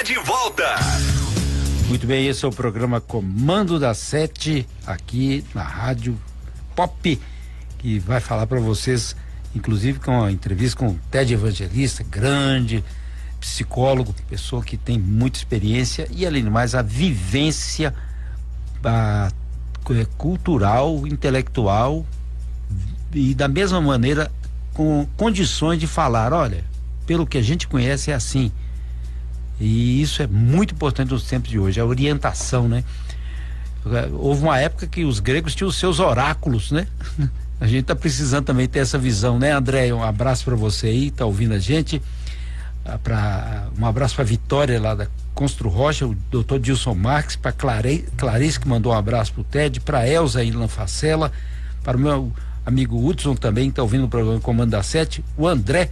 está de volta. Muito bem, esse é o programa Comando da Sete, aqui na Rádio Pop, que vai falar para vocês, inclusive com a entrevista com o Ted Evangelista, grande psicólogo, pessoa que tem muita experiência e, além de mais, a vivência a, é, cultural, intelectual e, da mesma maneira, com condições de falar: olha, pelo que a gente conhece, é assim e isso é muito importante nos tempos de hoje, a orientação, né? Houve uma época que os gregos tinham os seus oráculos, né? A gente está precisando também ter essa visão, né, André? Um abraço para você aí, tá ouvindo a gente. Ah, pra, um abraço para Vitória lá da Constru Rocha, o doutor Dilson Marques, para Clarice que mandou um abraço para o Ted, para Elza em Lanfacela, para o meu amigo Hudson também, que está ouvindo o programa Comando da Sete, o André,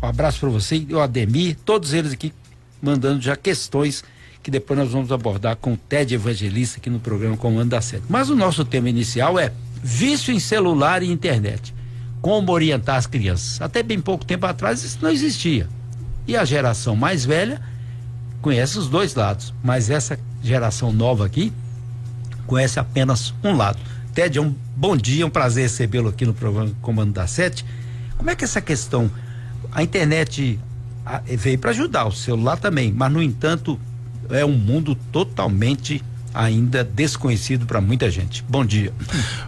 um abraço para você, o Ademir, todos eles aqui mandando já questões que depois nós vamos abordar com o Ted Evangelista aqui no programa Comando da Sete. Mas o nosso tema inicial é vício em celular e internet. Como orientar as crianças. Até bem pouco tempo atrás isso não existia. E a geração mais velha conhece os dois lados, mas essa geração nova aqui conhece apenas um lado. Ted, é um bom dia, é um prazer recebê-lo aqui no programa Comando da Sete. Como é que essa questão, a internet veio para ajudar, o celular também, mas no entanto é um mundo totalmente ainda desconhecido para muita gente. Bom dia.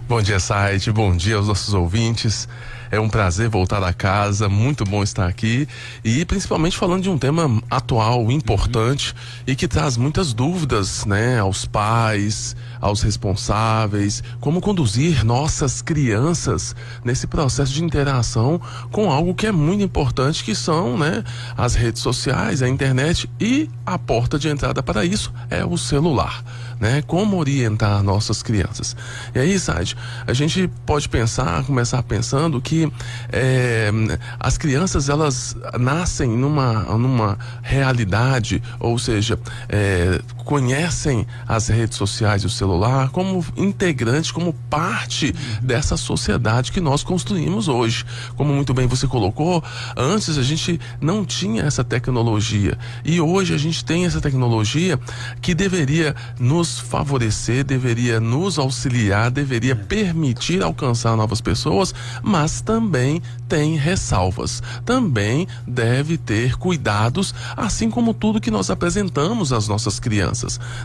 Bom dia, site. Bom dia aos nossos ouvintes. É um prazer voltar a casa, muito bom estar aqui e principalmente falando de um tema atual, importante uhum. e que traz muitas dúvidas, né, aos pais, aos responsáveis, como conduzir nossas crianças nesse processo de interação com algo que é muito importante, que são, né, as redes sociais, a internet e a porta de entrada para isso é o celular né? Como orientar nossas crianças. E aí, Said, a gente pode pensar, começar pensando que é, as crianças elas nascem numa, numa realidade, ou seja, é, conhecem as redes sociais e o celular como integrante, como parte dessa sociedade que nós construímos hoje. Como muito bem você colocou, antes a gente não tinha essa tecnologia e hoje a gente tem essa tecnologia que deveria nos nos favorecer, deveria nos auxiliar, deveria permitir alcançar novas pessoas, mas também tem ressalvas. Também deve ter cuidados, assim como tudo que nós apresentamos às nossas crianças.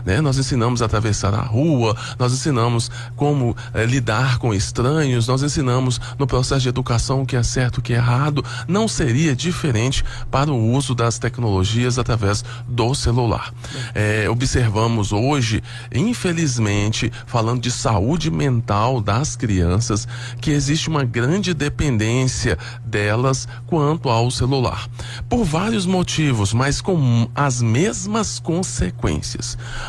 Né? Nós ensinamos a atravessar a rua, nós ensinamos como eh, lidar com estranhos, nós ensinamos no processo de educação o que é certo, o que é errado. Não seria diferente para o uso das tecnologias através do celular. É, observamos hoje infelizmente, falando de saúde mental das crianças, que existe uma grande dependência delas quanto ao celular. Por vários motivos, mas com as mesmas consequências.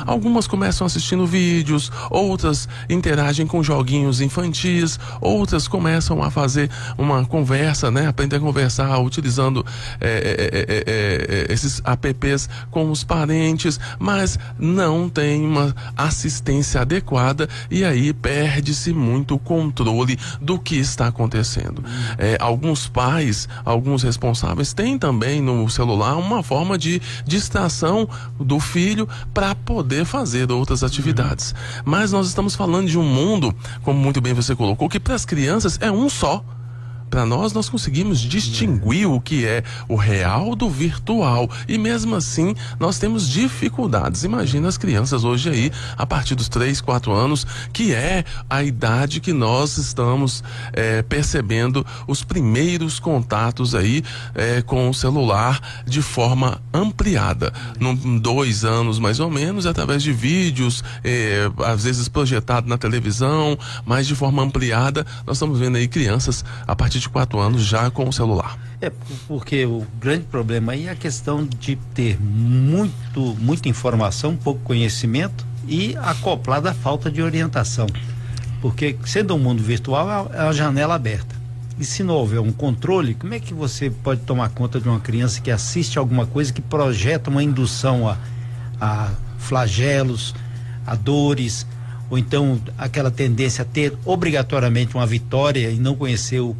Algumas começam assistindo vídeos, outras interagem com joguinhos infantis, outras começam a fazer uma conversa, né? Aprender a conversar utilizando é, é, é, esses apps com os parentes, mas não tem uma assistência adequada e aí perde-se muito o controle do que está acontecendo. É, alguns pais, alguns responsáveis têm também no celular uma forma de distração do filho para poder fazer outras atividades. Mas nós estamos falando de um mundo, como muito bem você colocou, que para as crianças é um só para nós, nós conseguimos distinguir o que é o real do virtual. E mesmo assim, nós temos dificuldades. Imagina as crianças hoje aí, a partir dos 3, 4 anos, que é a idade que nós estamos é, percebendo os primeiros contatos aí é, com o celular de forma ampliada. Num, dois anos mais ou menos, através de vídeos, é, às vezes projetado na televisão, mas de forma ampliada, nós estamos vendo aí crianças a partir de quatro anos já com o celular. É porque o grande problema aí é a questão de ter muito, muita informação, pouco conhecimento e acoplada à falta de orientação. Porque sendo um mundo virtual é a janela aberta. E se não houver um controle, como é que você pode tomar conta de uma criança que assiste alguma coisa que projeta uma indução a, a flagelos, a dores, ou então aquela tendência a ter obrigatoriamente uma vitória e não conhecer o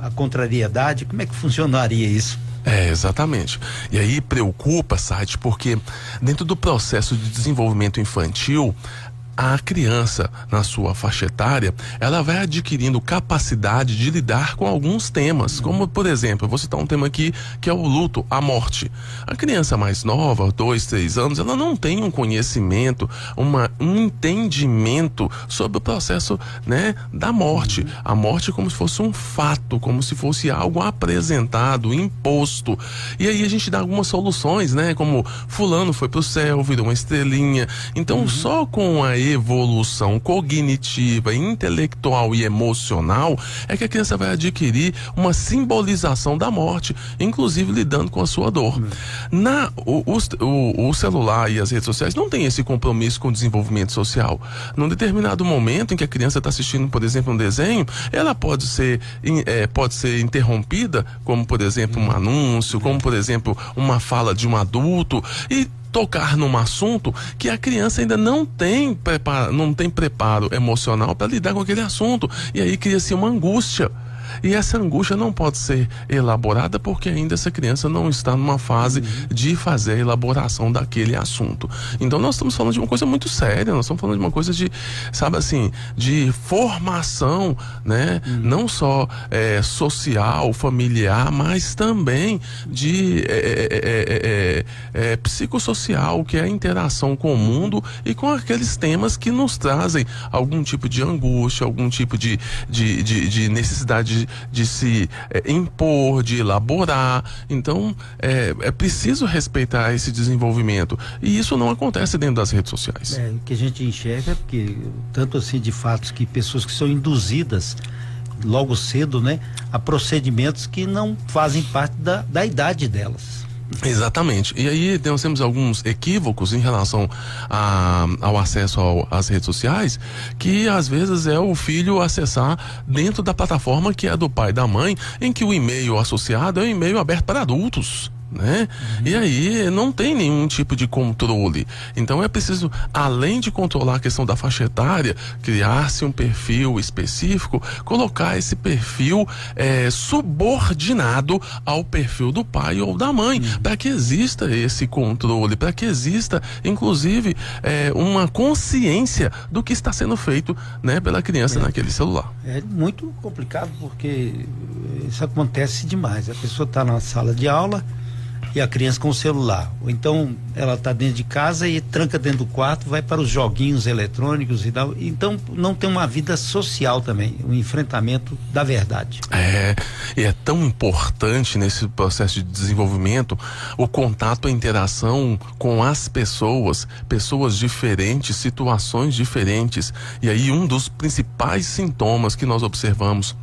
a, contrariedade, como é que funcionaria isso? É, exatamente. E aí preocupa, site, porque dentro do processo de desenvolvimento infantil, a criança, na sua faixa etária, ela vai adquirindo capacidade de lidar com alguns temas, como, por exemplo, vou citar um tema aqui que é o luto, a morte. A criança mais nova, dois, três anos, ela não tem um conhecimento, uma, um entendimento sobre o processo né, da morte. A morte é como se fosse um fato, como se fosse algo apresentado, imposto. E aí a gente dá algumas soluções, né? Como fulano foi pro céu, virou uma estrelinha. Então, uhum. só com a evolução cognitiva, intelectual e emocional, é que a criança vai adquirir uma simbolização da morte, inclusive lidando com a sua dor. Hum. Na, o, o, o, celular e as redes sociais não têm esse compromisso com o desenvolvimento social. Num determinado momento em que a criança está assistindo, por exemplo, um desenho, ela pode ser, é, pode ser interrompida, como por exemplo um anúncio, como por exemplo uma fala de um adulto, e tocar num assunto que a criança ainda não tem preparo, não tem preparo emocional para lidar com aquele assunto. E aí cria-se uma angústia. E essa angústia não pode ser elaborada porque ainda essa criança não está numa fase uhum. de fazer a elaboração daquele assunto. Então nós estamos falando de uma coisa muito séria, nós estamos falando de uma coisa de, sabe assim, de formação, né? Uhum. Não só é, social, familiar, mas também de é é, é, é, é, psicossocial, que é a interação com o mundo e com aqueles temas que nos trazem algum tipo de angústia, algum tipo de, de, de, de necessidade de, se é, impor, de elaborar. Então, é, é preciso respeitar esse desenvolvimento. E isso não acontece dentro das redes sociais. É, o que a gente enxerga é porque, tanto assim, de fatos que pessoas que são induzidas logo cedo, né, a procedimentos que não fazem parte da, da idade delas. Exatamente. E aí nós temos alguns equívocos em relação a, ao acesso ao, às redes sociais, que às vezes é o filho acessar dentro da plataforma que é do pai e da mãe, em que o e-mail associado é um e-mail aberto para adultos né? Uhum. E aí não tem nenhum tipo de controle. Então é preciso, além de controlar a questão da faixa etária, criar-se um perfil específico, colocar esse perfil é, subordinado ao perfil do pai ou da mãe, uhum. para que exista esse controle, para que exista, inclusive, é, uma consciência do que está sendo feito, né, pela criança é. naquele celular. É muito complicado porque isso acontece demais. A pessoa está na sala de aula e a criança com o celular. Ou então ela está dentro de casa e tranca dentro do quarto, vai para os joguinhos eletrônicos e tal. Então não tem uma vida social também, um enfrentamento da verdade. É, e é tão importante nesse processo de desenvolvimento o contato, a interação com as pessoas, pessoas diferentes, situações diferentes. E aí um dos principais sintomas que nós observamos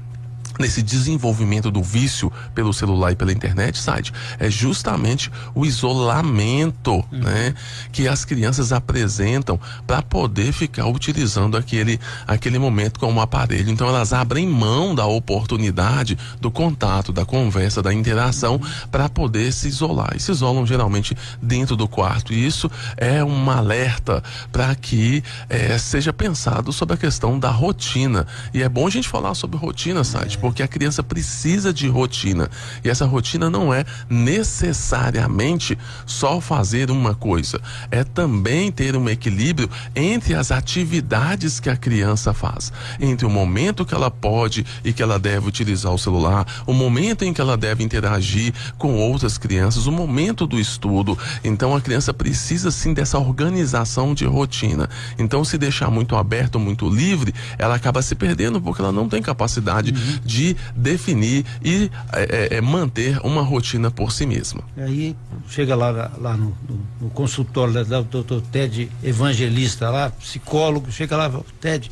nesse desenvolvimento do vício pelo celular e pela internet, site, é justamente o isolamento, uhum. né, que as crianças apresentam para poder ficar utilizando aquele aquele momento com o aparelho. Então elas abrem mão da oportunidade do contato, da conversa, da interação uhum. para poder se isolar. E se isolam geralmente dentro do quarto. E isso é um alerta para que é, seja pensado sobre a questão da rotina. E é bom a gente falar sobre rotina, site, porque a criança precisa de rotina. E essa rotina não é necessariamente só fazer uma coisa, é também ter um equilíbrio entre as atividades que a criança faz, entre o momento que ela pode e que ela deve utilizar o celular, o momento em que ela deve interagir com outras crianças, o momento do estudo. Então a criança precisa sim dessa organização de rotina. Então se deixar muito aberto, muito livre, ela acaba se perdendo porque ela não tem capacidade uhum de definir e é, é, é, manter uma rotina por si mesma. Aí chega lá, lá no, no, no consultório do doutor Ted Evangelista, lá, psicólogo, chega lá, Ted,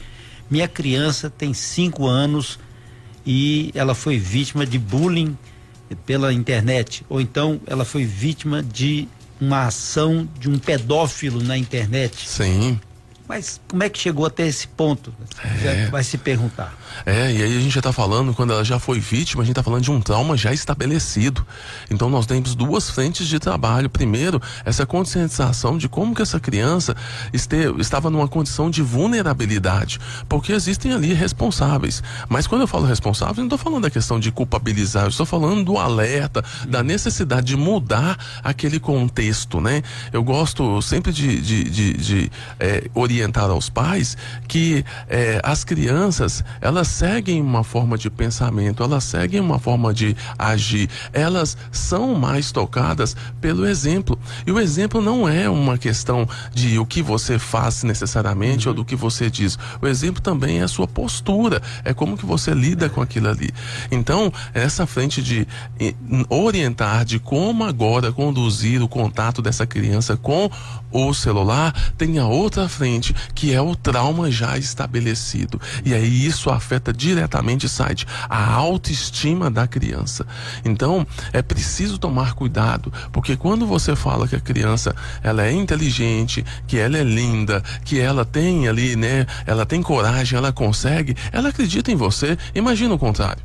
minha criança tem cinco anos e ela foi vítima de bullying pela internet, ou então ela foi vítima de uma ação de um pedófilo na internet. Sim. Mas como é que chegou até esse ponto? É. Vai se perguntar. É, e aí a gente já está falando, quando ela já foi vítima, a gente está falando de um trauma já estabelecido. Então nós temos duas frentes de trabalho. Primeiro, essa conscientização de como que essa criança este, estava numa condição de vulnerabilidade. Porque existem ali responsáveis. Mas quando eu falo responsável, não estou falando da questão de culpabilizar, eu estou falando do alerta, da necessidade de mudar aquele contexto, né? Eu gosto sempre de, de, de, de é, orientar orientar aos pais que eh, as crianças elas seguem uma forma de pensamento, elas seguem uma forma de agir, elas são mais tocadas pelo exemplo. E o exemplo não é uma questão de o que você faz necessariamente ou do que você diz. O exemplo também é a sua postura, é como que você lida com aquilo ali. Então, essa frente de orientar de como agora conduzir o contato dessa criança com o celular tem a outra frente que é o trauma já estabelecido. E aí isso afeta diretamente, site, a autoestima da criança. Então, é preciso tomar cuidado, porque quando você fala que a criança ela é inteligente, que ela é linda, que ela tem ali, né, ela tem coragem, ela consegue, ela acredita em você. Imagina o contrário.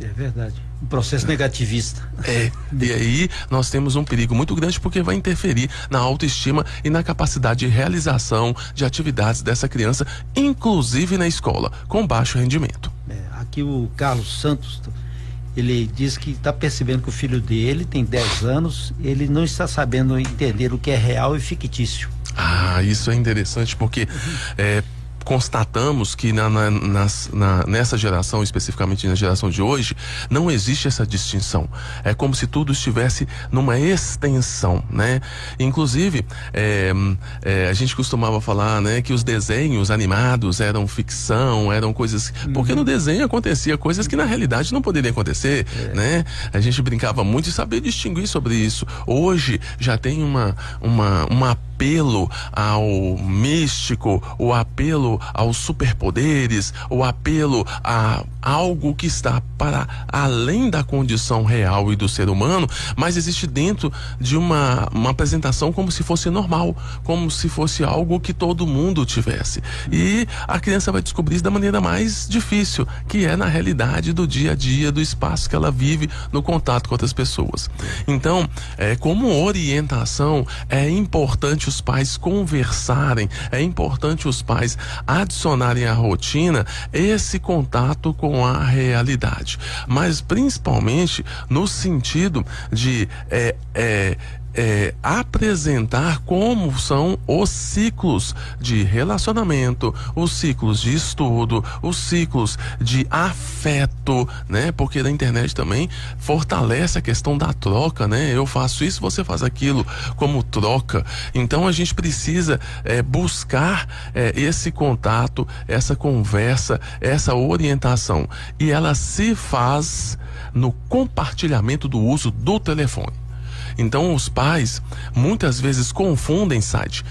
É verdade um processo negativista. É, e aí nós temos um perigo muito grande porque vai interferir na autoestima e na capacidade de realização de atividades dessa criança, inclusive na escola, com baixo rendimento. É, aqui o Carlos Santos, ele diz que está percebendo que o filho dele tem 10 anos, ele não está sabendo entender o que é real e fictício. Ah, isso é interessante porque é, constatamos que na, na, na, nessa geração, especificamente na geração de hoje, não existe essa distinção. É como se tudo estivesse numa extensão, né? Inclusive, é, é, a gente costumava falar, né, que os desenhos animados eram ficção, eram coisas, uhum. porque no desenho acontecia coisas que na realidade não poderiam acontecer, é. né? A gente brincava muito e sabia distinguir sobre isso. Hoje já tem uma uma uma apelo ao místico, o apelo aos superpoderes, o apelo a algo que está para além da condição real e do ser humano, mas existe dentro de uma, uma apresentação como se fosse normal, como se fosse algo que todo mundo tivesse. E a criança vai descobrir isso da maneira mais difícil, que é na realidade do dia a dia, do espaço que ela vive no contato com outras pessoas. Então, é, como orientação, é importante importante os pais conversarem, é importante os pais adicionarem à rotina esse contato com a realidade. Mas principalmente no sentido de é, é, é, apresentar como são os ciclos de relacionamento, os ciclos de estudo, os ciclos de afeto, né? Porque na internet também fortalece a questão da troca, né? Eu faço isso, você faz aquilo como troca. Então a gente precisa é, buscar é, esse contato, essa conversa, essa orientação. E ela se faz no compartilhamento do uso do telefone. Então os pais muitas vezes confundem site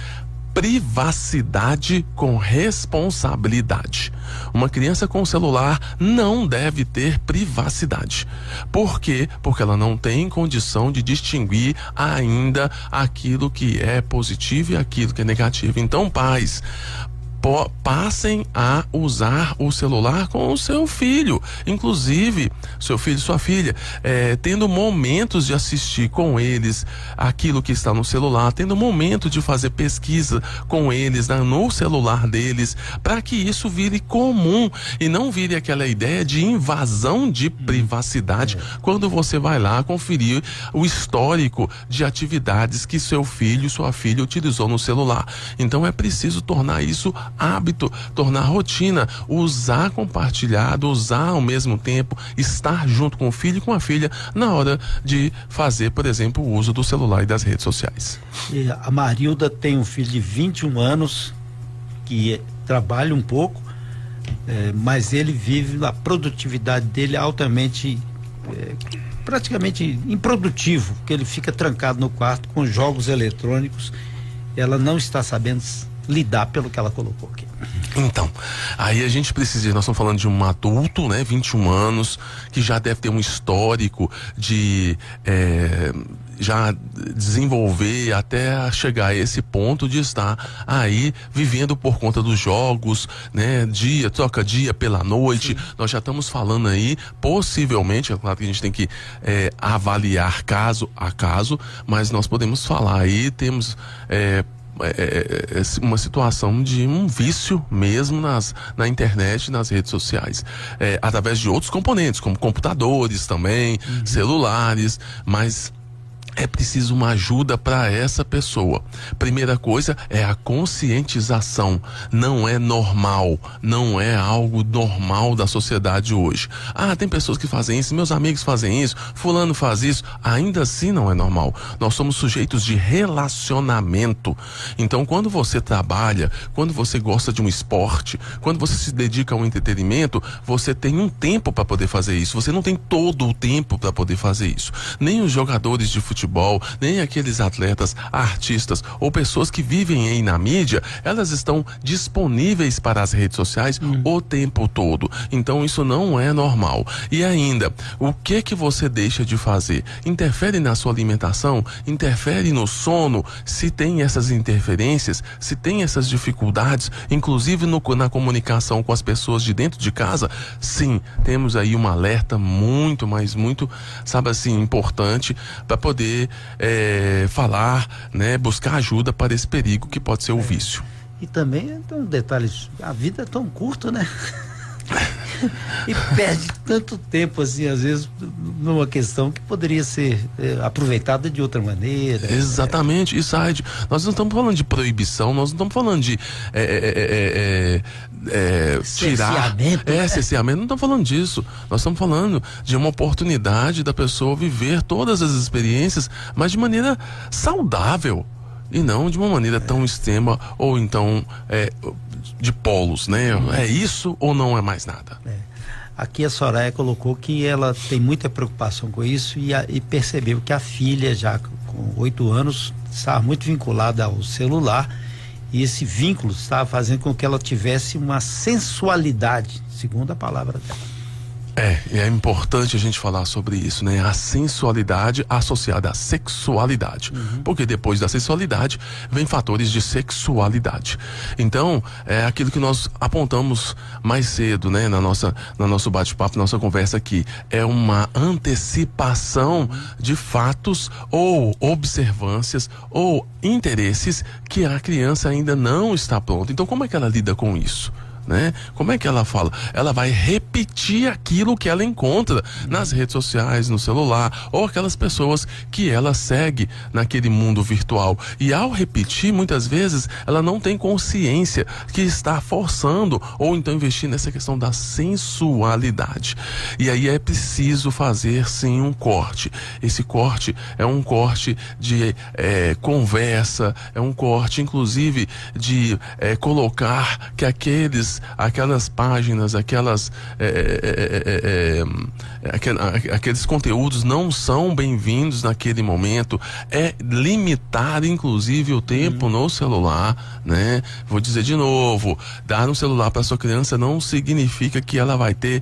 privacidade com responsabilidade. Uma criança com celular não deve ter privacidade. Por quê? Porque ela não tem condição de distinguir ainda aquilo que é positivo e aquilo que é negativo. Então, pais, passem a usar o celular com o seu filho, inclusive seu filho e sua filha, é, tendo momentos de assistir com eles aquilo que está no celular, tendo momento de fazer pesquisa com eles né, no celular deles, para que isso vire comum e não vire aquela ideia de invasão de privacidade é. quando você vai lá conferir o histórico de atividades que seu filho e sua filha utilizou no celular. Então é preciso tornar isso hábito, tornar rotina, usar compartilhado, usar ao mesmo tempo, estar junto com o filho e com a filha na hora de fazer, por exemplo, o uso do celular e das redes sociais. E a Marilda tem um filho de 21 anos que trabalha um pouco, é, mas ele vive a produtividade dele altamente é, praticamente improdutivo, porque ele fica trancado no quarto com jogos eletrônicos. Ela não está sabendo lidar pelo que ela colocou aqui. Então, aí a gente precisa, nós estamos falando de um adulto, né, 21 anos, que já deve ter um histórico de, é, já desenvolver até chegar a esse ponto de estar aí vivendo por conta dos jogos, né? Dia, troca dia pela noite. Sim. Nós já estamos falando aí, possivelmente, é claro que a gente tem que é, avaliar caso a caso, mas nós podemos falar aí, temos é, é, é, é, uma situação de um vício mesmo nas, na internet, nas redes sociais, é, através de outros componentes, como computadores também, uhum. celulares, mas é preciso uma ajuda para essa pessoa. Primeira coisa é a conscientização. Não é normal, não é algo normal da sociedade hoje. Ah, tem pessoas que fazem isso, meus amigos fazem isso, fulano faz isso. Ainda assim não é normal. Nós somos sujeitos de relacionamento. Então, quando você trabalha, quando você gosta de um esporte, quando você se dedica a um entretenimento, você tem um tempo para poder fazer isso. Você não tem todo o tempo para poder fazer isso. Nem os jogadores de futebol futebol, nem aqueles atletas, artistas ou pessoas que vivem aí na mídia, elas estão disponíveis para as redes sociais hum. o tempo todo. Então isso não é normal. E ainda, o que que você deixa de fazer? Interfere na sua alimentação? Interfere no sono? Se tem essas interferências, se tem essas dificuldades, inclusive no, na comunicação com as pessoas de dentro de casa, sim, temos aí um alerta muito, mas muito, sabe assim, importante para poder poder é, falar, né, buscar ajuda para esse perigo que pode ser o é. vício. E também tem um detalhe, a vida é tão curta, né? e perde tanto tempo assim, às vezes, numa questão que poderia ser é, aproveitada de outra maneira. Exatamente, é. e Said, nós não estamos falando de proibição, nós não estamos falando de é, é, é, tirar. É, cerceamento, não estamos falando disso. Nós estamos falando de uma oportunidade da pessoa viver todas as experiências, mas de maneira saudável e não de uma maneira tão extrema ou então é, de polos, né? É isso ou não é mais nada? É. Aqui a Soraya colocou que ela tem muita preocupação com isso e, a, e percebeu que a filha, já com oito anos, estava muito vinculada ao celular e esse vínculo estava fazendo com que ela tivesse uma sensualidade, segundo a palavra dela. É, e é importante a gente falar sobre isso, né? A sensualidade associada à sexualidade. Uhum. Porque depois da sensualidade vem fatores de sexualidade. Então, é aquilo que nós apontamos mais cedo, né? Na nossa, na nosso bate-papo, nossa conversa aqui. É uma antecipação de fatos ou observâncias ou interesses que a criança ainda não está pronta. Então, como é que ela lida com isso? Né? Como é que ela fala? Ela vai repetir aquilo que ela encontra nas redes sociais, no celular, ou aquelas pessoas que ela segue naquele mundo virtual. E ao repetir, muitas vezes, ela não tem consciência que está forçando ou então investir nessa questão da sensualidade. E aí é preciso fazer sim um corte. Esse corte é um corte de é, conversa, é um corte, inclusive, de é, colocar que aqueles aquelas páginas, aquelas é é, é, é, é, aqueles conteúdos não são bem-vindos naquele momento. É limitar, inclusive, o tempo uhum. no celular, né? Vou dizer de novo, dar um celular para sua criança não significa que ela vai ter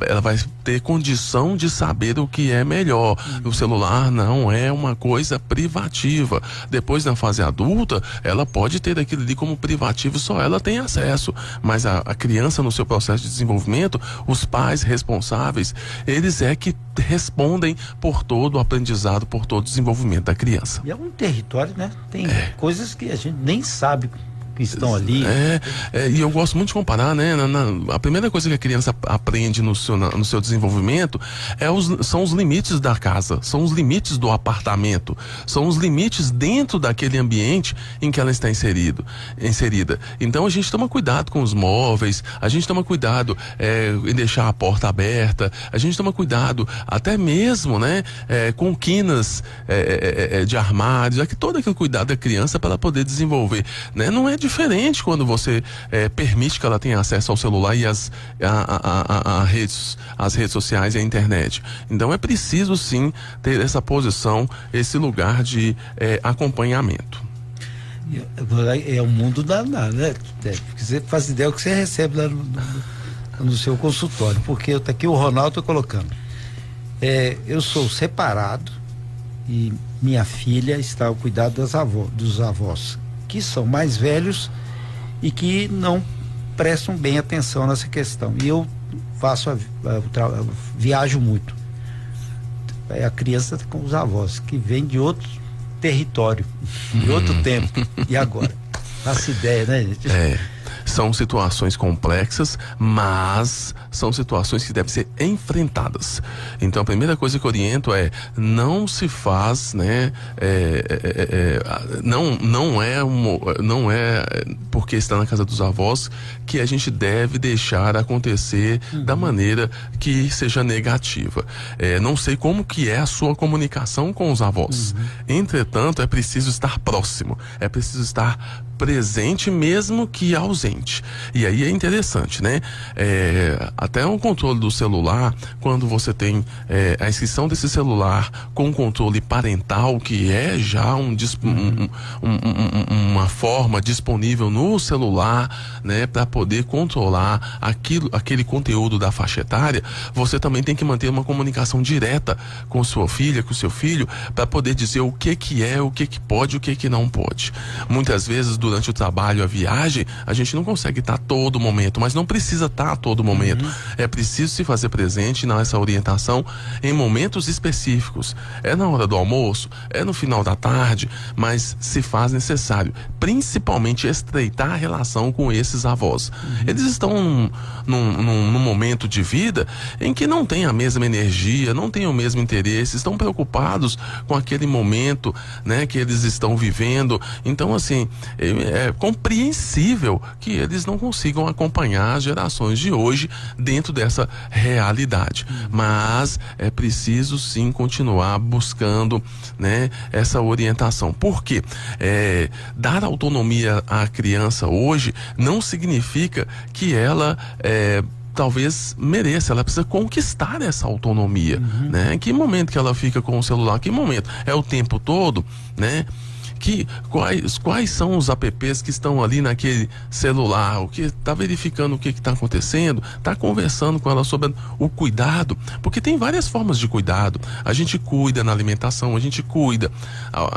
ela vai ter condição de saber o que é melhor. O celular não é uma coisa privativa. Depois na fase adulta, ela pode ter aquilo ali como privativo, só ela tem acesso. Mas a, a criança no seu processo de desenvolvimento, os pais responsáveis, eles é que respondem por todo o aprendizado, por todo o desenvolvimento da criança. E é um território, né? Tem é. coisas que a gente nem sabe que estão ali. É, é, e eu gosto muito de comparar, né? Na, na, a primeira coisa que a criança aprende no seu, na, no seu desenvolvimento é os, são os limites da casa, são os limites do apartamento, são os limites dentro daquele ambiente em que ela está inserido, inserida. Então a gente toma cuidado com os móveis, a gente toma cuidado é, em deixar a porta aberta, a gente toma cuidado até mesmo, né? É, com quinas é, é, é de armários, que todo aquele cuidado da criança para ela poder desenvolver, né? Não é de diferente quando você é, permite que ela tenha acesso ao celular e as, a, a, a, redes, as redes sociais e a internet. Então é preciso sim ter essa posição, esse lugar de é, acompanhamento. É o mundo danado, né? É, você faz ideia do que você recebe lá no, no, no seu consultório, porque tá aqui o Ronaldo colocando. É, eu sou separado, e minha filha está ao cuidado das avó, dos avós, que são mais velhos e que não prestam bem atenção nessa questão. E eu faço a, a, viajo muito. É a criança com os avós, que vem de outro território, de outro hum. tempo. E agora? Faça ideia, né, gente? É. São situações complexas, mas são situações que devem ser enfrentadas. Então a primeira coisa que oriento é não se faz, né? É, é, é, é não, não é um, não é porque está na casa dos avós que a gente deve deixar acontecer uhum. da maneira que seja negativa. É, não sei como que é a sua comunicação com os avós. Uhum. Entretanto, é preciso estar próximo, é preciso estar presente mesmo que ausente. E aí é interessante, né? É, até o controle do celular, quando você tem é, a inscrição desse celular com controle parental, que é já um, um, um, uma forma disponível no celular, né, para poder controlar aquilo, aquele conteúdo da faixa etária, você também tem que manter uma comunicação direta com sua filha, com seu filho, para poder dizer o que que é, o que que pode, o que que não pode. Muitas vezes durante o trabalho, a viagem, a gente não consegue estar a todo momento, mas não precisa estar a todo momento. Uhum. É preciso se fazer presente nessa orientação em momentos específicos. É na hora do almoço, é no final da tarde, mas se faz necessário, principalmente estreitar a relação com esses avós. Uhum. Eles estão num, num, num, momento de vida em que não tem a mesma energia, não tem o mesmo interesse, estão preocupados com aquele momento, né, que eles estão vivendo. Então, assim, é, é compreensível que eles não consigam acompanhar as gerações de hoje dentro dessa realidade. Mas é preciso sim continuar buscando, né, essa orientação. Por quê? É, dar autonomia à criança hoje não significa que ela é, talvez mereça, ela precisa conquistar essa autonomia, uhum. né? Em que momento que ela fica com o celular? Que momento? É o tempo todo, né? Que quais, quais são os apps que estão ali naquele celular, o que está verificando o que está acontecendo, está conversando com ela sobre o cuidado, porque tem várias formas de cuidado. A gente cuida na alimentação, a gente cuida ao,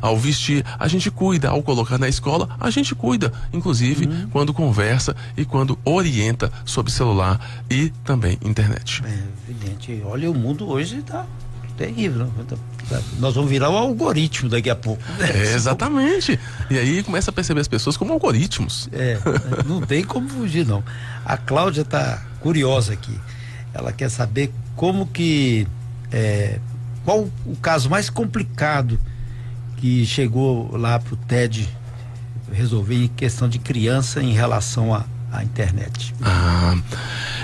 ao vestir, a gente cuida ao colocar na escola, a gente cuida, inclusive uhum. quando conversa e quando orienta sobre celular e também internet. É evidente. Olha, o mundo hoje está terrível. Nós vamos virar um algoritmo daqui a pouco. É, exatamente. E aí começa a perceber as pessoas como algoritmos. É, não tem como fugir, não. A Cláudia está curiosa aqui. Ela quer saber como que. É, qual o caso mais complicado que chegou lá para o TED resolver em questão de criança em relação à internet? Ah.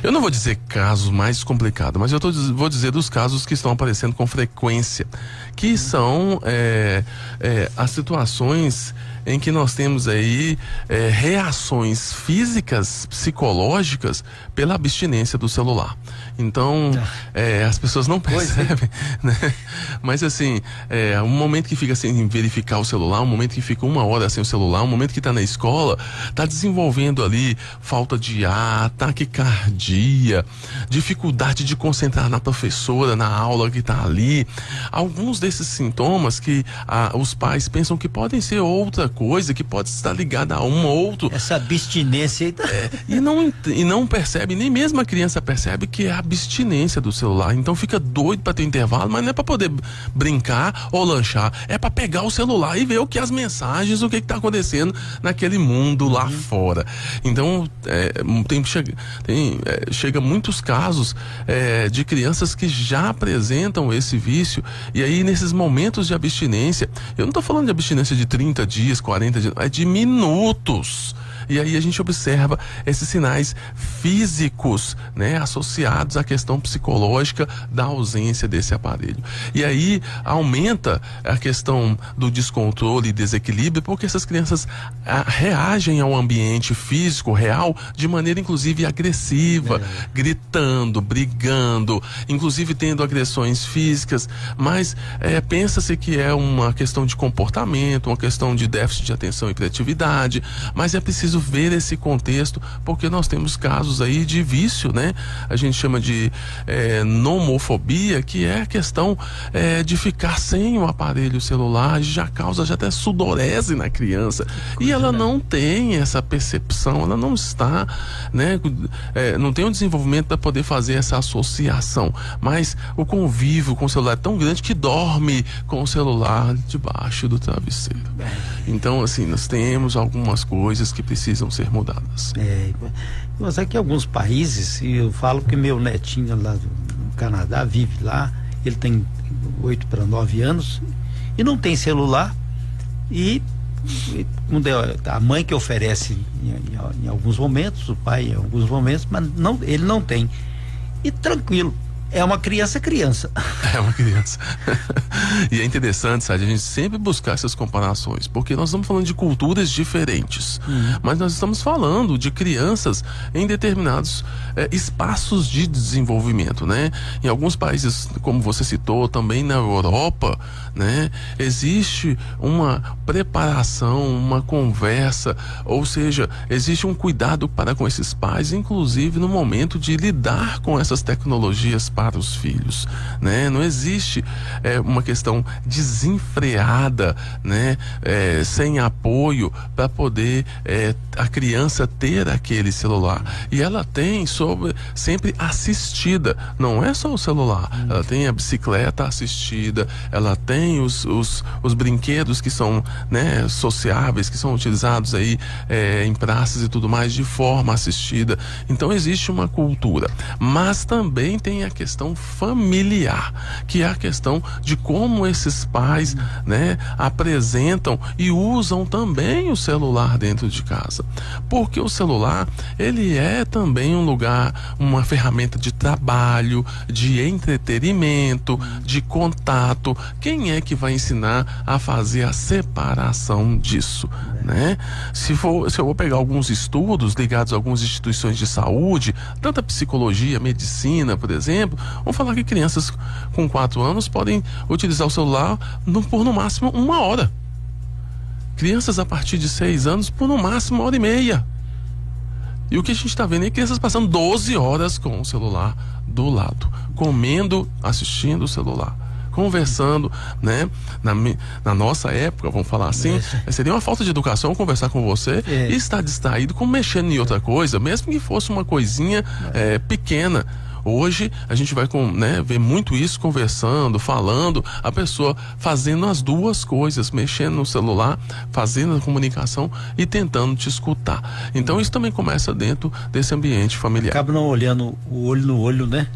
Eu não vou dizer casos mais complicados, mas eu tô, vou dizer dos casos que estão aparecendo com frequência, que são é, é, as situações em que nós temos aí é, reações físicas, psicológicas pela abstinência do celular. Então, é, as pessoas não é. percebem, né? Mas assim, é, um momento que fica sem verificar o celular, um momento que fica uma hora sem o celular, um momento que está na escola, está desenvolvendo ali falta de ar, taquicardia, dificuldade de concentrar na professora, na aula que está ali. Alguns desses sintomas que ah, os pais pensam que podem ser outra coisa, que pode estar ligada a um ou outro. Essa abstinência aí tá... é, e, não, e não percebe, nem mesmo a criança percebe que é abstinência do celular. Então fica doido para ter intervalo, mas não é para poder brincar ou lanchar, é para pegar o celular e ver o que as mensagens, o que está acontecendo naquele mundo lá uhum. fora. Então é, tem, chega, tem, é, chega muitos casos é, de crianças que já apresentam esse vício e aí nesses momentos de abstinência, eu não estou falando de abstinência de 30 dias, 40 dias, é de minutos. E aí a gente observa esses sinais físicos, né, associados à questão psicológica da ausência desse aparelho. E aí aumenta a questão do descontrole e desequilíbrio, porque essas crianças ah, reagem ao ambiente físico real de maneira inclusive agressiva, é. gritando, brigando, inclusive tendo agressões físicas, mas é, pensa-se que é uma questão de comportamento, uma questão de déficit de atenção e criatividade, mas é preciso preciso ver esse contexto, porque nós temos casos aí de vício, né? A gente chama de é, nomofobia, que é a questão é, de ficar sem o aparelho celular, já causa já até sudorese na criança. E ela não tem essa percepção, ela não está, né? É, não tem o um desenvolvimento para poder fazer essa associação. Mas o convívio com o celular é tão grande que dorme com o celular debaixo do travesseiro. Então, assim, nós temos algumas coisas que precisam ser mudadas. É, mas aqui alguns países, eu falo que meu netinho lá no Canadá vive lá, ele tem oito para nove anos e não tem celular e a mãe que oferece em, em, em, alguns momentos, o pai em alguns momentos, mas não, ele não tem. E tranquilo, é uma criança criança. É uma criança. e é interessante, sabe, a gente sempre buscar essas comparações, porque nós estamos falando de culturas diferentes, uhum. mas nós estamos falando de crianças em determinados é, espaços de desenvolvimento, né? Em alguns países, como você citou, também na Europa, né? Existe uma preparação, uma conversa, ou seja, existe um cuidado para com esses pais, inclusive no momento de lidar com essas tecnologias para os filhos, né? Não existe é, uma questão desenfreada, né? É, sem apoio para poder é, a criança ter aquele celular e ela tem sobre sempre assistida, não é só o celular, ela tem a bicicleta assistida, ela tem os, os, os brinquedos que são né, sociáveis, que são utilizados aí é, em praças e tudo mais de forma assistida. Então existe uma cultura, mas também tem a questão questão familiar, que é a questão de como esses pais, né, apresentam e usam também o celular dentro de casa. Porque o celular, ele é também um lugar, uma ferramenta de trabalho, de entretenimento, de contato. Quem é que vai ensinar a fazer a separação disso, né? Se for, se eu vou pegar alguns estudos ligados a algumas instituições de saúde, tanta psicologia, medicina, por exemplo, Vamos falar que crianças com 4 anos podem utilizar o celular no, por no máximo uma hora. Crianças a partir de 6 anos por no máximo uma hora e meia. E o que a gente está vendo é crianças passando 12 horas com o celular do lado, comendo, assistindo o celular conversando, né? Na, na, nossa época, vamos falar assim, é. seria uma falta de educação conversar com você é. e estar distraído com mexendo em outra coisa, mesmo que fosse uma coisinha é. pequena. Hoje a gente vai com, né, ver muito isso conversando, falando, a pessoa fazendo as duas coisas, mexendo no celular, fazendo a comunicação e tentando te escutar. Então isso também começa dentro desse ambiente familiar. Acaba não olhando o olho no olho, né?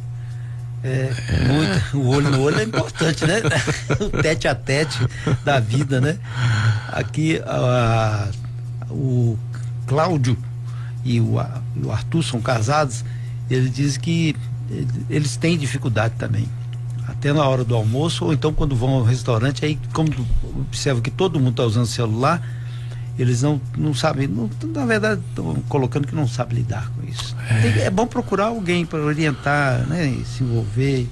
É, é. Muito, o olho no olho é importante, né? o tete a tete da vida, né? Aqui a, o Cláudio e o, o Arthur são casados. Ele diz que eles têm dificuldade também. Até na hora do almoço, ou então quando vão ao restaurante, aí como observa que todo mundo está usando celular, eles não, não sabem, não, na verdade estão colocando que não sabe lidar com isso. É, é bom procurar alguém para orientar, né, se envolver.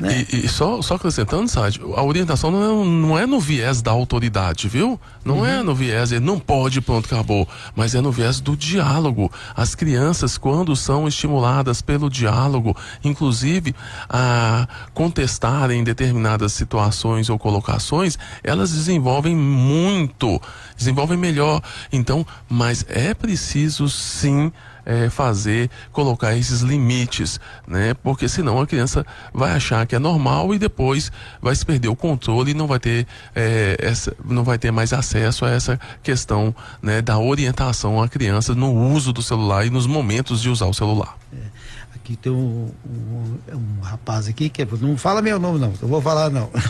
Né? E, e, só, só acrescentando, Sádio, a orientação não é, não é no viés da autoridade, viu? Não é uhum. é no viés, ele não pode, pronto, acabou. Mas é no viés do diálogo. As crianças, quando são estimuladas pelo diálogo, inclusive a contestarem determinadas situações ou colocações, elas desenvolvem muito, desenvolvem melhor. Então, mas é preciso sim é, fazer, colocar esses limites, né? Porque senão a criança vai achar que é normal e depois vai se perder o controle e não vai ter, é, essa, não vai ter mais acesso a essa questão né, da orientação à criança no uso do celular e nos momentos de usar o celular. É aqui tem um, um, um, rapaz aqui que é, não fala meu nome não, eu vou falar não.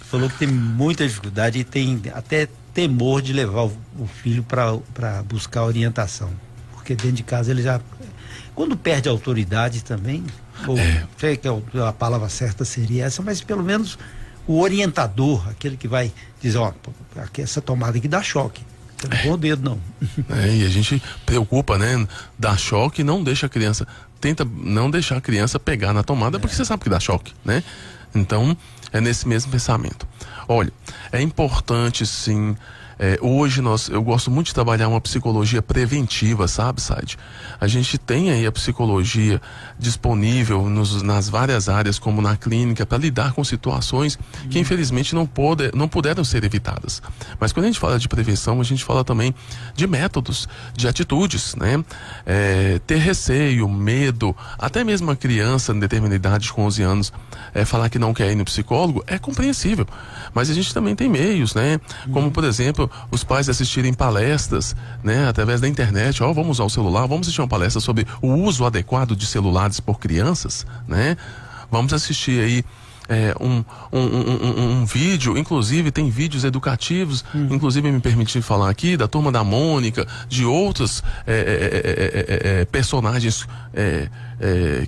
Falou que tem muita dificuldade e tem até temor de levar o, o filho para buscar orientação porque dentro de casa ele já. Quando perde a autoridade também, ou é. sei que a, a palavra certa seria essa, mas pelo menos o orientador, aquele que vai dizer, ó, aqui essa tomada aqui dá choque. Você não põe o dedo, não. É, e a gente preocupa, né? Dá choque e não deixa a criança. Tenta não deixar a criança pegar na tomada, é. porque você sabe que dá choque, né? Então, é nesse mesmo pensamento. Olha, é importante sim É, hoje nós, eu gosto muito de trabalhar uma psicologia preventiva, sabe, Said? A gente tem aí a psicologia disponível nos, nas várias áreas, como na clínica, para lidar com situações que infelizmente não, pode, não puderam ser evitadas. Mas quando a gente fala de prevenção, a gente fala também de métodos, de atitudes, né? É, ter receio, medo, até mesmo a criança em determinada idade, com 11 anos, é, falar que não quer ir no psicólogo, é compreensível. Mas a gente também tem meios, né? Como, por exemplo, os pais assistirem palestras, né? Através da internet, ó, oh, vamos usar o celular, vamos assistir uma palestra sobre o uso adequado de celulares por crianças, né? Vamos assistir aí é, um, um, um, um, vídeo, inclusive tem vídeos educativos, hum. inclusive me permitir falar aqui, da turma da Mônica, de outros é, é, é personagens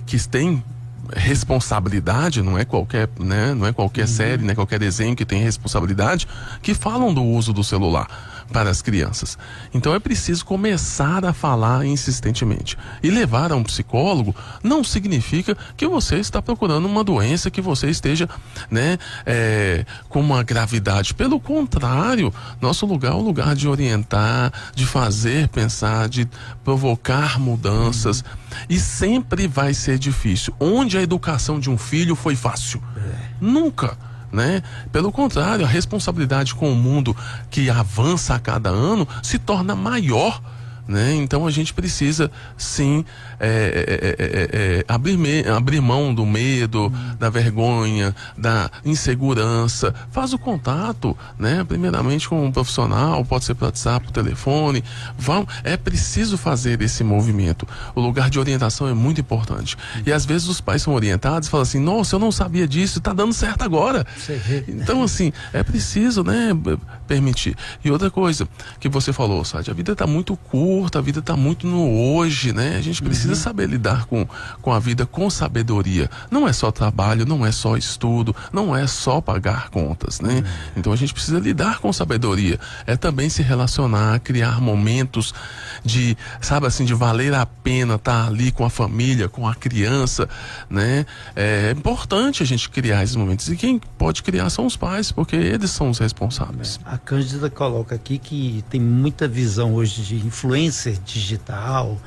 que têm responsabilidade, não é qualquer, né, não é qualquer uhum. série, não é qualquer desenho que tem responsabilidade, que falam do uso do celular para as crianças. Então é preciso começar a falar insistentemente. E levar a um psicólogo não significa que você está procurando uma doença que você esteja né, é, com uma gravidade. Pelo contrário, nosso lugar é o lugar de orientar, de fazer pensar, de provocar mudanças. E sempre vai ser difícil. Onde a educação de um filho foi fácil? É. Nunca né? Pelo contrário, a responsabilidade com o mundo que avança a cada ano se torna maior né? Então a gente precisa sim é, é, é, abrir, me, abrir mão do medo, uhum. da vergonha, da insegurança. Faz o contato, né? primeiramente com um profissional, pode ser pelo WhatsApp, por telefone. Vão, é preciso fazer esse movimento. O lugar de orientação é muito importante. Uhum. E às vezes os pais são orientados e falam assim: nossa, eu não sabia disso, está dando certo agora. Então, assim, é preciso né, permitir. E outra coisa que você falou, Sádia, a vida está muito curta curta, a vida está muito no hoje, né? A gente precisa uhum. saber lidar com, com a vida com sabedoria. Não é só trabalho, não é só estudo, não é só pagar contas, né? Uhum. Então a gente precisa lidar com sabedoria. É também se relacionar, criar momentos de, sabe assim, de valer a pena estar tá ali com a família, com a criança, né? É importante a gente criar esses momentos. E quem pode criar são os pais, porque eles são os responsáveis. A Cândida coloca aqui que tem muita visão hoje de influência influencer digital,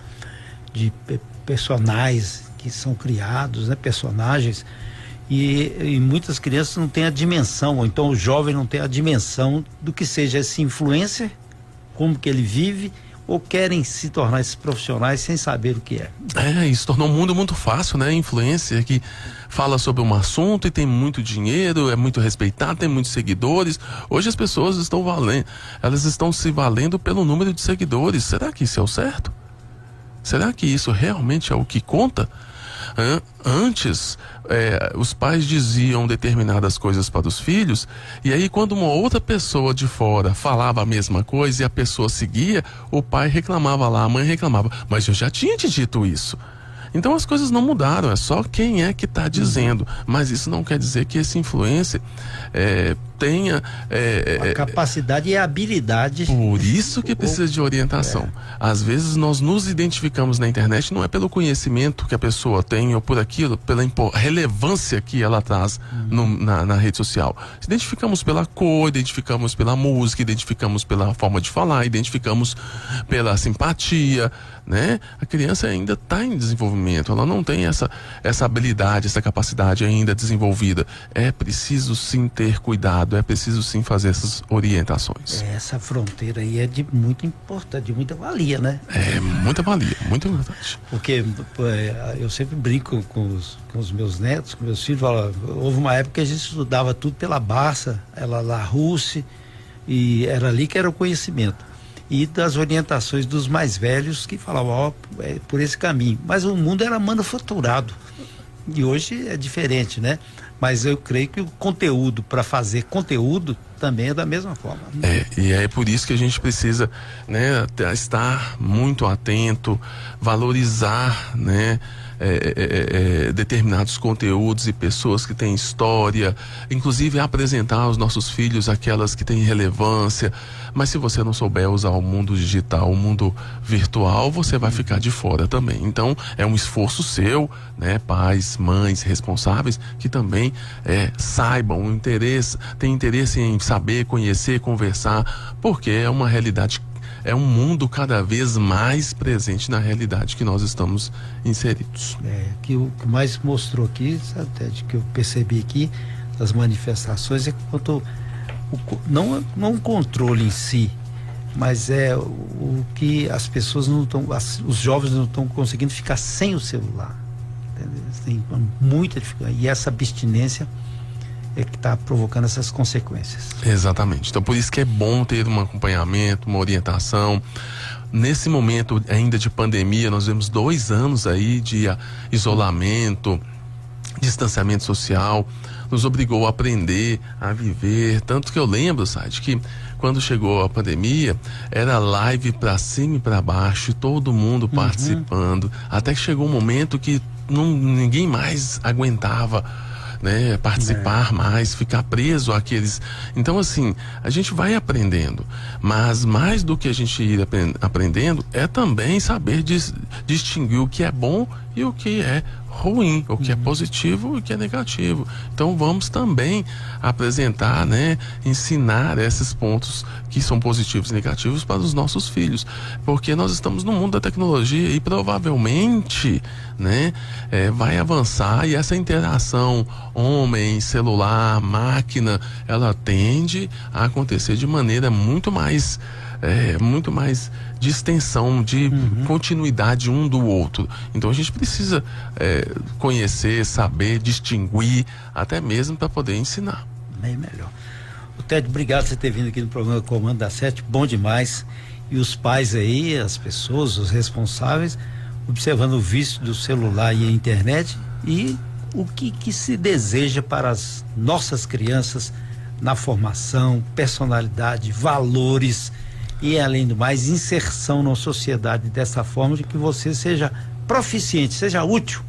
de personagens que são criados, né, personagens, e, e, muitas crianças não têm a dimensão, ou então o jovem não tem a dimensão do que seja esse influencer, como que ele vive, ou querem se tornar esses profissionais sem saber o que é. É, isso tornou um mundo muito fácil, né? Influencer que fala sobre um assunto e tem muito dinheiro, é muito respeitado, tem muitos seguidores. Hoje as pessoas estão valendo, elas estão se valendo pelo número de seguidores. Será que isso é o certo? Será que isso realmente é o que conta? Antes, é, os pais diziam determinadas coisas para os filhos, e aí, quando uma outra pessoa de fora falava a mesma coisa e a pessoa seguia, o pai reclamava lá, a mãe reclamava, mas eu já tinha te dito isso. Então as coisas não mudaram, é só quem é que está dizendo. Mas isso não quer dizer que esse influencer é, tenha é, a é, capacidade e a habilidade. Por isso que precisa de orientação. É. Às vezes nós nos identificamos na internet não é pelo conhecimento que a pessoa tem ou por aquilo, pela relevância que ela traz uhum. no, na, na, rede social. Identificamos pela cor, identificamos pela música, identificamos pela forma de falar, identificamos pela simpatia, né? A criança ainda está em desenvolvimento, ela não tem essa essa habilidade, essa capacidade ainda desenvolvida. É preciso sim ter cuidado é preciso sim fazer essas orientações. É, essa fronteira aí é de muito importante, de muita valia, né? É, muita valia, muito importante. Porque é, eu sempre brinco com os, com os meus netos, com meus filhos, falo, houve uma época que a gente estudava tudo pela Barça, ela lá Rússia, e era ali que era o conhecimento. E das orientações dos mais velhos que falavam, ó, oh, é por esse caminho. Mas o mundo era manufaturado. E hoje é diferente, né? Mas eu creio que o conteúdo para fazer conteúdo também é da mesma forma. É, e é por isso que a gente precisa né, estar muito atento, valorizar, né? É, é, é, determinados conteúdos e pessoas que têm história, inclusive apresentar aos nossos filhos aquelas que têm relevância. Mas se você não souber usar o mundo digital, o mundo virtual, você vai ficar de fora também. Então é um esforço seu, né, pais, mães, responsáveis, que também é, saibam interesse, tem interesse em saber, conhecer, conversar, porque é uma realidade é um mundo cada vez mais presente na realidade que nós estamos inseridos. É, que o que mais mostrou aqui, até de que eu percebi aqui, das manifestações, é quanto o, não, não o controle em si, mas é o, o que as pessoas não estão, os jovens não estão conseguindo ficar sem o celular. Entendeu? Muita dificuldade. E essa abstinência é que está provocando essas consequências. Exatamente. Então por isso que é bom ter um acompanhamento, uma orientação. Nesse momento ainda de pandemia, nós vemos dois anos aí de isolamento, distanciamento social, nos obrigou a aprender, a viver. Tanto que eu lembro, sabe, que quando chegou a pandemia, era live para cima e para baixo, todo mundo uhum. participando, até que chegou um momento que não, ninguém mais aguentava né, participar é. mais, ficar preso àqueles. Então, assim, a gente vai aprendendo, mas mais do que a gente ir aprendendo é também saber dis distinguir o que é bom e o que é ruim, o que é uhum. positivo e o que é negativo. Então vamos também apresentar, né, ensinar esses pontos que são positivos e negativos para os nossos filhos, porque nós estamos no mundo da tecnologia e provavelmente, né, é, vai avançar e essa interação homem, celular, máquina, ela tende a acontecer de maneira muito mais é, muito mais de extensão, de uhum. continuidade um do outro. Então a gente precisa é, conhecer, saber, distinguir, até mesmo para poder ensinar. Bem melhor. O Ted, obrigado por você ter vindo aqui no programa Comando da Sete, bom demais. E os pais aí, as pessoas, os responsáveis, observando o vício do celular e a internet e o que, que se deseja para as nossas crianças na formação, personalidade, valores e, além do mais, inserção na sociedade dessa forma de que você seja proficiente, seja útil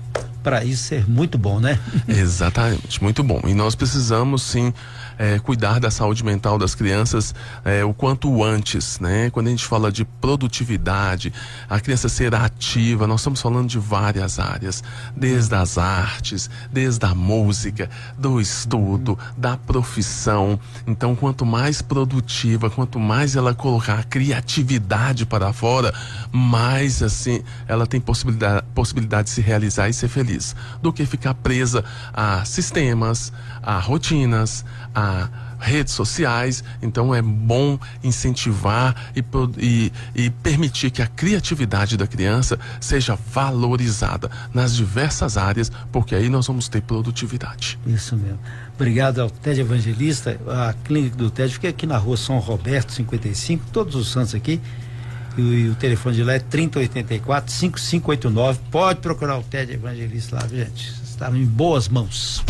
para isso ser muito bom, né? Exatamente, muito bom. E nós precisamos sim é, cuidar da saúde mental das crianças é, o quanto antes, né? Quando a gente fala de produtividade, a criança ser ativa, nós estamos falando de várias áreas, desde as artes, desde a música, do estudo, da profissão. Então, quanto mais produtiva, quanto mais ela colocar criatividade para fora, mais assim ela tem possibilidade, possibilidade de se realizar e ser feliz, do que ficar presa a sistemas, a rotinas, a redes sociais, então é bom incentivar e, e, e, permitir que a criatividade da criança seja valorizada nas diversas áreas, porque aí nós vamos ter produtividade. Isso mesmo. Obrigado ao TED Evangelista, a clínica do TED, fica aqui na rua São Roberto 55, todos os santos aqui. E, e o telefone de lá é 3084 5589. Pode procurar o TED Evangelista lá, gente. Está em boas mãos.